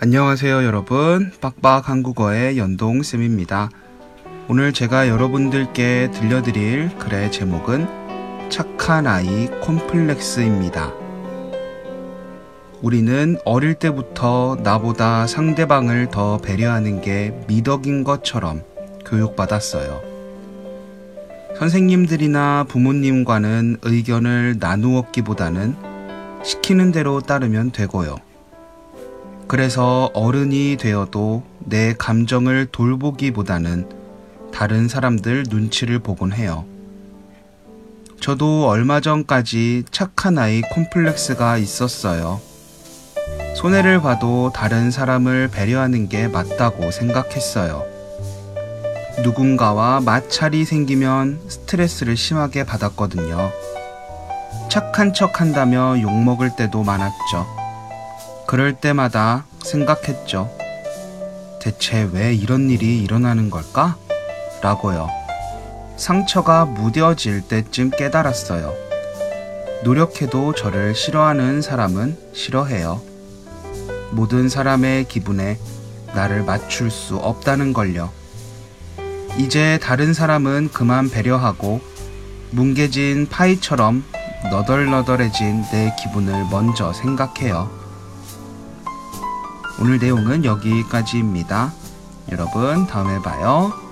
안녕하세요 여러분. 빡빡 한국어의 연동쌤입니다. 오늘 제가 여러분들께 들려드릴 글의 제목은 착한 아이 콤플렉스입니다. 우리는 어릴 때부터 나보다 상대방을 더 배려하는 게 미덕인 것처럼 교육받았어요. 선생님들이나 부모님과는 의견을 나누었기보다는 시키는 대로 따르면 되고요. 그래서 어른이 되어도 내 감정을 돌보기보다는 다른 사람들 눈치를 보곤 해요. 저도 얼마 전까지 착한 아이 콤플렉스가 있었어요. 손해를 봐도 다른 사람을 배려하는 게 맞다고 생각했어요. 누군가와 마찰이 생기면 스트레스를 심하게 받았거든요. 착한 척 한다며 욕먹을 때도 많았죠. 그럴 때마다 생각했죠. 대체 왜 이런 일이 일어나는 걸까? 라고요. 상처가 무뎌질 때쯤 깨달았어요. 노력해도 저를 싫어하는 사람은 싫어해요. 모든 사람의 기분에 나를 맞출 수 없다는 걸요. 이제 다른 사람은 그만 배려하고 뭉개진 파이처럼 너덜너덜해진 내 기분을 먼저 생각해요. 오늘 내용은 여기까지입니다. 여러분, 다음에 봐요.